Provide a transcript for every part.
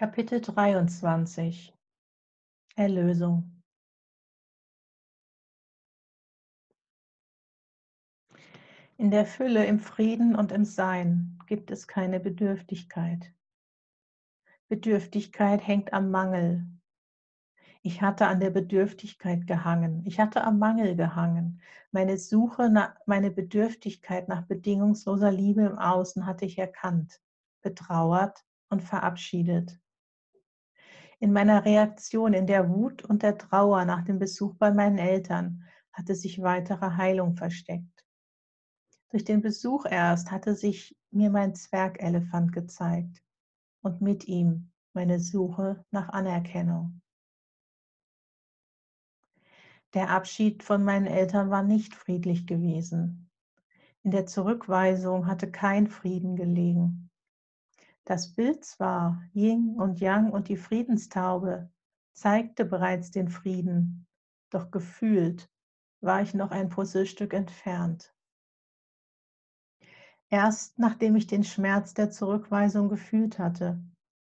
Kapitel 23 Erlösung In der Fülle, im Frieden und im Sein gibt es keine Bedürftigkeit. Bedürftigkeit hängt am Mangel. Ich hatte an der Bedürftigkeit gehangen. Ich hatte am Mangel gehangen. Meine Suche, nach, meine Bedürftigkeit nach bedingungsloser Liebe im Außen hatte ich erkannt, betrauert und verabschiedet. In meiner Reaktion, in der Wut und der Trauer nach dem Besuch bei meinen Eltern hatte sich weitere Heilung versteckt. Durch den Besuch erst hatte sich mir mein Zwergelefant gezeigt und mit ihm meine Suche nach Anerkennung. Der Abschied von meinen Eltern war nicht friedlich gewesen. In der Zurückweisung hatte kein Frieden gelegen. Das Bild zwar, Yin und Yang und die Friedenstaube, zeigte bereits den Frieden, doch gefühlt war ich noch ein Puzzlestück entfernt. Erst nachdem ich den Schmerz der Zurückweisung gefühlt hatte,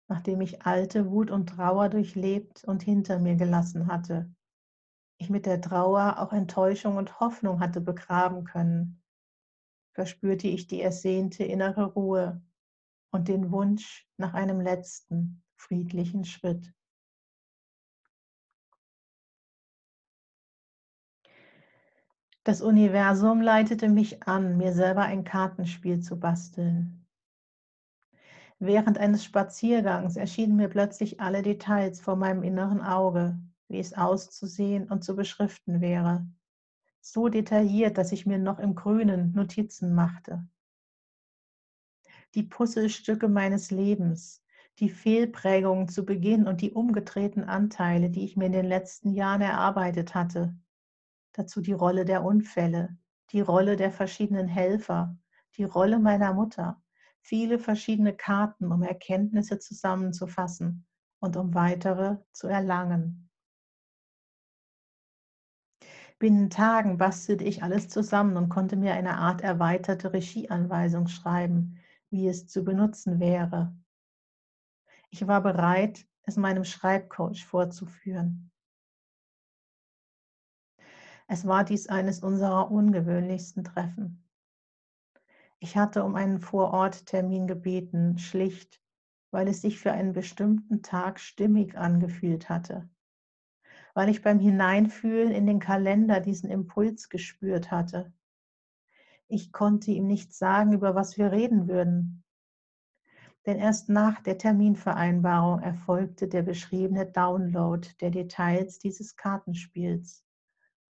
nachdem ich alte Wut und Trauer durchlebt und hinter mir gelassen hatte, ich mit der Trauer auch Enttäuschung und Hoffnung hatte begraben können, verspürte ich die ersehnte innere Ruhe, und den Wunsch nach einem letzten friedlichen Schritt. Das Universum leitete mich an, mir selber ein Kartenspiel zu basteln. Während eines Spaziergangs erschienen mir plötzlich alle Details vor meinem inneren Auge, wie es auszusehen und zu beschriften wäre. So detailliert, dass ich mir noch im Grünen Notizen machte die Puzzlestücke meines Lebens, die Fehlprägungen zu Beginn und die umgedrehten Anteile, die ich mir in den letzten Jahren erarbeitet hatte. Dazu die Rolle der Unfälle, die Rolle der verschiedenen Helfer, die Rolle meiner Mutter, viele verschiedene Karten, um Erkenntnisse zusammenzufassen und um weitere zu erlangen. Binnen Tagen bastelte ich alles zusammen und konnte mir eine Art erweiterte Regieanweisung schreiben, wie es zu benutzen wäre. Ich war bereit, es meinem Schreibcoach vorzuführen. Es war dies eines unserer ungewöhnlichsten Treffen. Ich hatte um einen Vororttermin gebeten, schlicht, weil es sich für einen bestimmten Tag stimmig angefühlt hatte, weil ich beim Hineinfühlen in den Kalender diesen Impuls gespürt hatte. Ich konnte ihm nicht sagen, über was wir reden würden. Denn erst nach der Terminvereinbarung erfolgte der beschriebene Download der Details dieses Kartenspiels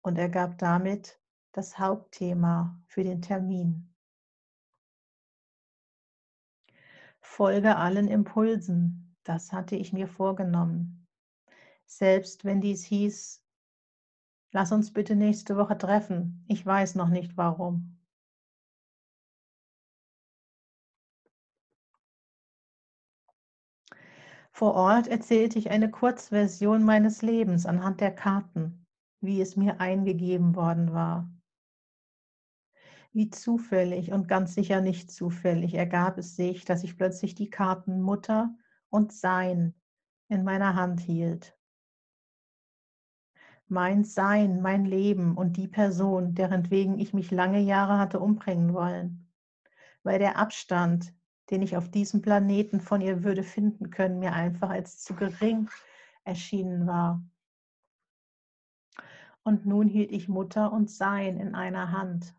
und er gab damit das Hauptthema für den Termin. Folge allen Impulsen, das hatte ich mir vorgenommen. Selbst wenn dies hieß, lass uns bitte nächste Woche treffen, ich weiß noch nicht warum. Vor Ort erzählte ich eine Kurzversion meines Lebens anhand der Karten, wie es mir eingegeben worden war. Wie zufällig und ganz sicher nicht zufällig ergab es sich, dass ich plötzlich die Karten Mutter und Sein in meiner Hand hielt. Mein Sein, mein Leben und die Person, deren wegen ich mich lange Jahre hatte umbringen wollen. Weil der Abstand, den ich auf diesem Planeten von ihr würde finden können, mir einfach als zu gering erschienen war. Und nun hielt ich Mutter und Sein in einer Hand.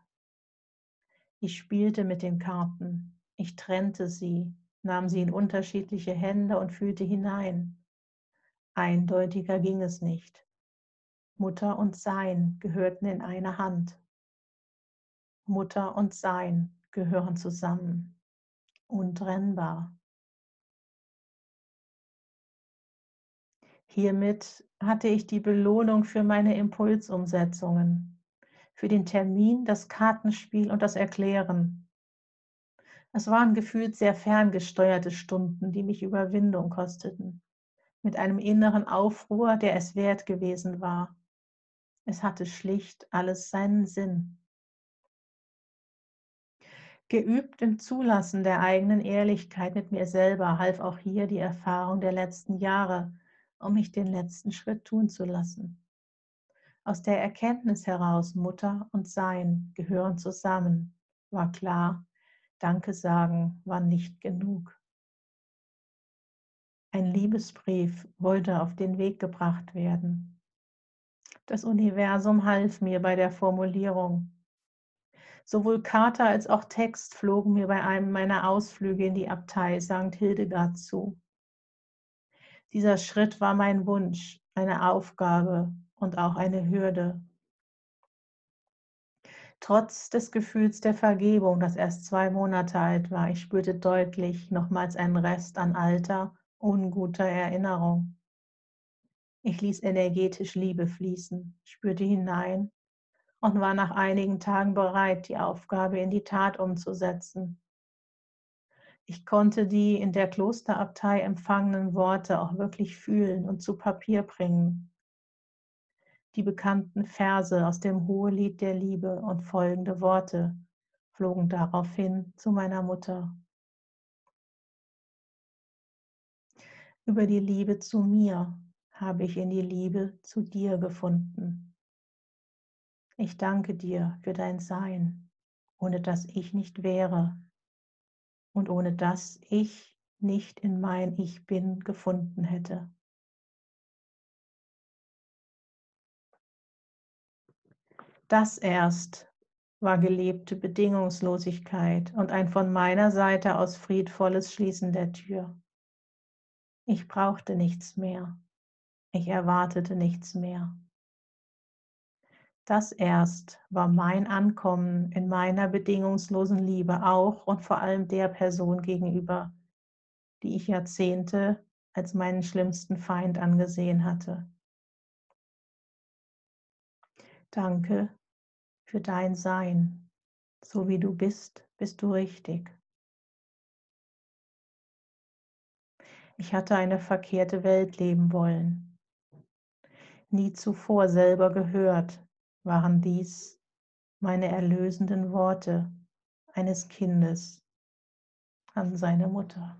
Ich spielte mit den Karten, ich trennte sie, nahm sie in unterschiedliche Hände und fühlte hinein. Eindeutiger ging es nicht. Mutter und Sein gehörten in eine Hand. Mutter und Sein gehören zusammen untrennbar. Hiermit hatte ich die Belohnung für meine Impulsumsetzungen, für den Termin, das Kartenspiel und das Erklären. Es waren gefühlt sehr ferngesteuerte Stunden, die mich Überwindung kosteten, mit einem inneren Aufruhr, der es wert gewesen war. Es hatte schlicht alles seinen Sinn. Geübt im Zulassen der eigenen Ehrlichkeit mit mir selber half auch hier die Erfahrung der letzten Jahre, um mich den letzten Schritt tun zu lassen. Aus der Erkenntnis heraus, Mutter und Sein gehören zusammen, war klar, Danke sagen war nicht genug. Ein Liebesbrief wollte auf den Weg gebracht werden. Das Universum half mir bei der Formulierung. Sowohl Karte als auch Text flogen mir bei einem meiner Ausflüge in die Abtei St. Hildegard zu. Dieser Schritt war mein Wunsch, eine Aufgabe, und auch eine Hürde. Trotz des Gefühls der Vergebung, das erst zwei Monate alt war, ich spürte deutlich nochmals einen Rest an alter, unguter Erinnerung. Ich ließ energetisch Liebe fließen, spürte hinein und war nach einigen Tagen bereit, die Aufgabe in die Tat umzusetzen. Ich konnte die in der Klosterabtei empfangenen Worte auch wirklich fühlen und zu Papier bringen die bekannten Verse aus dem Hohelied der Liebe und folgende Worte flogen daraufhin zu meiner Mutter. Über die Liebe zu mir habe ich in die Liebe zu dir gefunden. Ich danke dir für dein Sein, ohne das ich nicht wäre und ohne das ich nicht in mein Ich bin gefunden hätte. Das erst war gelebte Bedingungslosigkeit und ein von meiner Seite aus friedvolles Schließen der Tür. Ich brauchte nichts mehr. Ich erwartete nichts mehr. Das erst war mein Ankommen in meiner bedingungslosen Liebe auch und vor allem der Person gegenüber, die ich Jahrzehnte als meinen schlimmsten Feind angesehen hatte. Danke für dein Sein. So wie du bist, bist du richtig. Ich hatte eine verkehrte Welt leben wollen. Nie zuvor selber gehört waren dies meine erlösenden Worte eines Kindes an seine Mutter.